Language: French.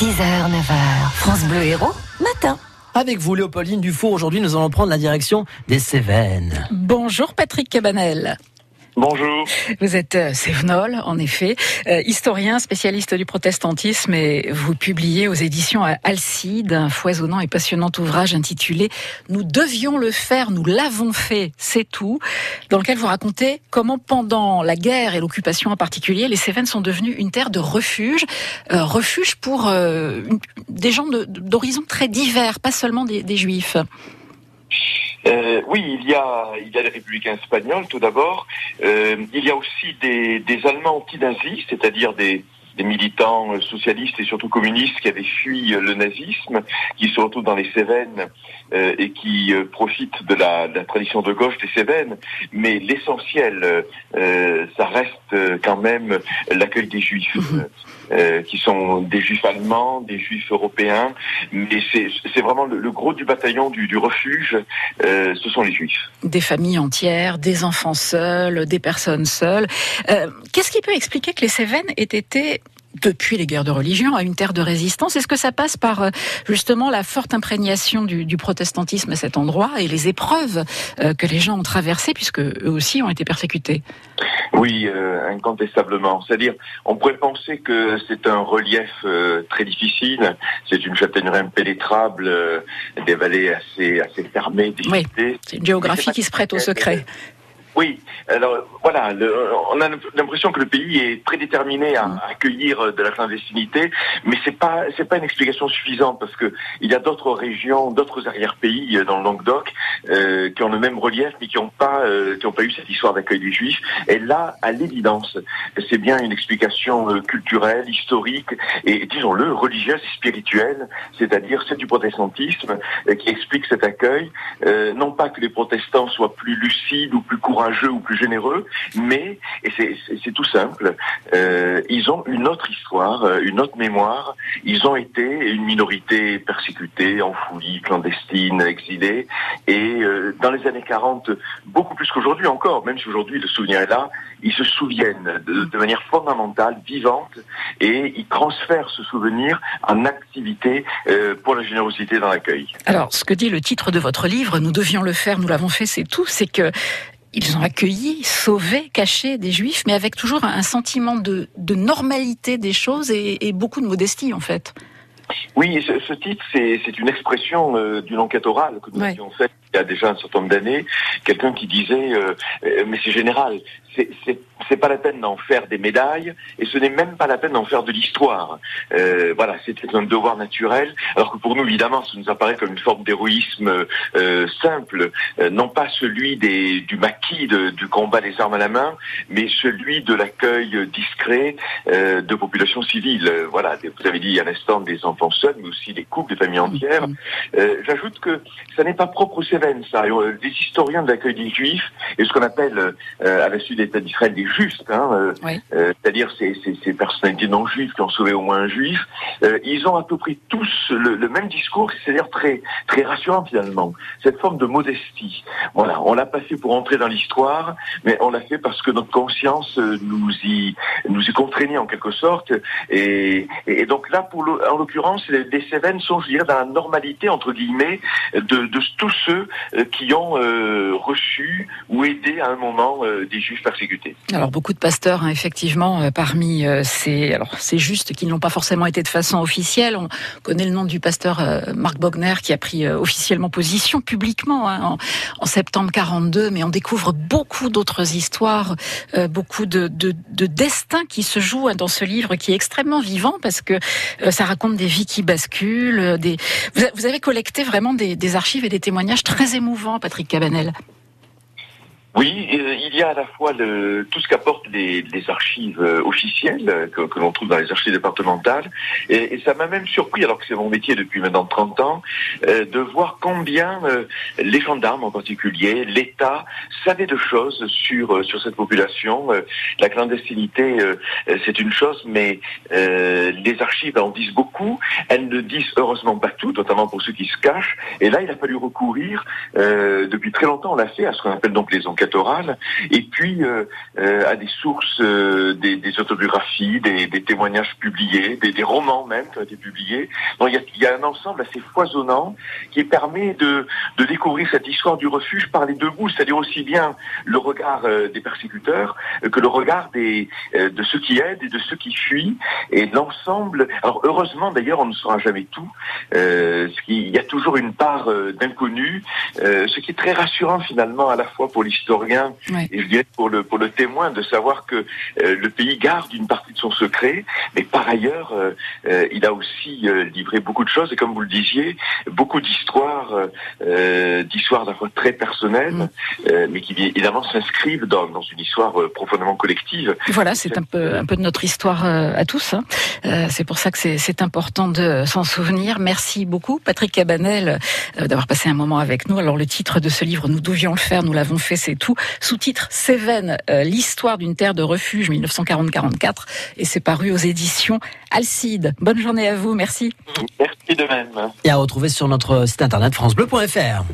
6h, 9h, France Bleu Héros, matin. Avec vous, Léopoldine Dufour, aujourd'hui nous allons prendre la direction des Cévennes. Bonjour Patrick Cabanel. Bonjour. Vous êtes euh, Sévenol, en effet, euh, historien, spécialiste du protestantisme, et vous publiez aux éditions Alcide un foisonnant et passionnant ouvrage intitulé Nous devions le faire, nous l'avons fait, c'est tout, dans lequel vous racontez comment pendant la guerre et l'occupation en particulier, les Cévennes sont devenues une terre de refuge, euh, refuge pour euh, des gens d'horizons très divers, pas seulement des, des juifs. Euh, oui, il y a il y a les républicains espagnols tout d'abord. Euh, il y a aussi des, des Allemands anti-nazis, c'est-à-dire des des militants euh, socialistes et surtout communistes qui avaient fui euh, le nazisme, qui se retrouvent dans les Cévennes euh, et qui euh, profitent de la, de la tradition de gauche des Cévennes. Mais l'essentiel, euh, ça reste quand même l'accueil des Juifs, euh, qui sont des Juifs allemands, des Juifs européens. Mais c'est c'est vraiment le, le gros du bataillon du, du refuge, euh, ce sont les Juifs. des familles entières, des enfants seuls, des personnes seules. Euh, Qu'est-ce qui peut expliquer que les Cévennes aient été depuis les guerres de religion à une terre de résistance Est-ce que ça passe par euh, justement la forte imprégnation du, du protestantisme à cet endroit et les épreuves euh, que les gens ont traversées puisque eux aussi ont été persécutés? Oui, euh, incontestablement. C'est-à-dire, on pourrait penser que c'est un relief euh, très difficile. C'est une châtaigneraie impénétrable, des vallées assez assez fermées, digitées. C'est une géographie qui se prête au secret. Oui, alors voilà, le- on a l'impression que le pays est prédéterminé à accueillir de la clandestinité, mais c'est pas c'est pas une explication suffisante parce que il y a d'autres régions, d'autres arrière-pays euh, dans le Languedoc euh, qui ont le même relief mais qui n'ont pas euh, qui ont pas eu cette histoire d'accueil des Juifs. Et là, à l'évidence, c'est bien une explication euh, culturelle, historique et disons-le religieuse et spirituelle, c'est-à-dire c'est du protestantisme euh, qui explique cet accueil. Euh, non pas que les protestants soient plus lucides ou plus courageux ou plus généreux, mais, et c'est- tout simple, euh, ils ont une autre histoire, euh, une autre mémoire. Ils ont été une minorité persécutée, enfouie, clandestine, exilée. Et euh, dans les années 40, beaucoup plus qu'aujourd'hui encore, même si aujourd'hui le souvenir est là, ils se souviennent de, manière fondamentale, vivante, et ils transfèrent ce souvenir en activité pour la générosité dans l'accueil. Alors, ce que dit le titre de votre livre, nous devions le faire, nous l'avons fait, c'est tout, c'est que ils ont accueilli, sauvé, caché des juifs, mais avec toujours un sentiment de, de normalité des choses et, et beaucoup de modestie, en fait. Oui, ce, ce titre, c'est une expression euh, d'une enquête orale que nous Ouais. avions faite il y a déjà un certain nombre d'années. Quelqu'un qui disait, euh, mais c'est général, c'est- pas la peine d'en faire des médailles, et ce n'est même pas la peine d'en faire de l'histoire. Euh, voilà, c'était un devoir naturel, alors que pour nous, évidemment, ça nous apparaît comme une forme d'héroïsme euh, simple, non pas celui des, du maquis de- du combat des armes à la main, mais celui de l'accueil discret de populations civiles. Voilà, vous avez dit il y a un instant des enfants seuls, mais aussi des couples, des familles entières. Euh, J'ajoute que ça n'est pas propre aux Cévennes, ça. Euh, Les historiens de l'accueil des Juifs, et ce qu'on appelle euh, à la suite de l'État d'Israël des justes, hein, euh, Oui. euh, c'est-à-dire ces, ces, ces personnalités non juives qui ont sauvé au moins un juif, euh, ils ont à peu près tous le, le même discours, c'est-à-dire très très rassurant finalement. Cette forme de modestie. Voilà, on l'a pas fait pour entrer dans l'histoire, mais on l'a fait parce que notre conscience euh, nous y nous y contraignait en quelque sorte. Et, et donc là, pour le- en l'occurrence, les, les Cévennes sont, je dirais, dans la normalité entre guillemets de, de tous ceux qui ont euh, reçu ou aidé à un moment euh, des juifs persécutés. Alors beaucoup de pasteurs, hein, effectivement, euh, parmi euh, ces, alors c'est juste qu'ils n'ont pas forcément été de façon officielle. On connaît le nom du pasteur euh, Marc Bogner qui a pris euh, officiellement position publiquement hein, en, septembre 42, mais on découvre beaucoup d'autres histoires, euh, beaucoup de, de, de destins qui se jouent hein, dans ce livre qui est extrêmement vivant parce que euh, ça raconte des vies qui basculent. euh, Des... Vous avez collecté vraiment des, des archives et des témoignages très émouvants, Patrick Cabanel. Oui, euh, il y a à la fois le, tout ce qu'apportent les, les archives euh, officielles euh, que, que l'on trouve dans les archives départementales, et, et ça m'a même surpris, alors que c'est mon métier depuis maintenant 30 ans, euh, de voir combien euh, les gendarmes en particulier, l'État, savaient de choses sur euh, sur cette population. La clandestinité, c'est une chose, mais les archives en disent beaucoup. Elles ne disent heureusement pas tout, notamment pour ceux qui se cachent. Et là, il a fallu recourir, depuis très longtemps, on l'a fait, à ce qu'on appelle donc les enquêtes et puis à des sources, des, des, autobiographies, des, des, témoignages publiés, des, des, romans même qui ont été publiés. Donc il y a, y a un ensemble assez foisonnant qui permet de, de découvrir cette histoire du refuge par les deux bouts, c'est-à-dire aussi bien le regard des persécuteurs que le regard des, de ceux qui aident et de ceux qui fuient, et l'ensemble. Alors heureusement d'ailleurs, on ne saura jamais tout. Euh, il y a toujours une part euh, d'inconnu, euh, ce qui est très rassurant finalement à la fois pour l'historien et je dirais pour le pour le témoin de savoir que euh, le pays garde une partie de son secret, mais par ailleurs, euh, il a aussi livré beaucoup de choses et comme vous le disiez, beaucoup d'histoires, d'histoires d'un très personnelles, mm. mais qui évidemment s'inscrivent dans, dans une histoire profondément collective. Voilà, c'est un peu un peu de notre histoire à tous. Hein. c'est pour ça que c'est important de s'en souvenir. Merci beaucoup, Patrick Cabanel, euh, d'avoir passé un moment avec nous. Alors, le titre de ce livre, nous devions le faire, nous l'avons fait, c'est tout. Sous-titre Cévennes, euh, l'histoire d'une terre de refuge, 1940-44, et c'est paru aux éditions Alcide. Bonne journée à vous, merci. Merci de même. Et à retrouver sur notre site internet francebleu.fr.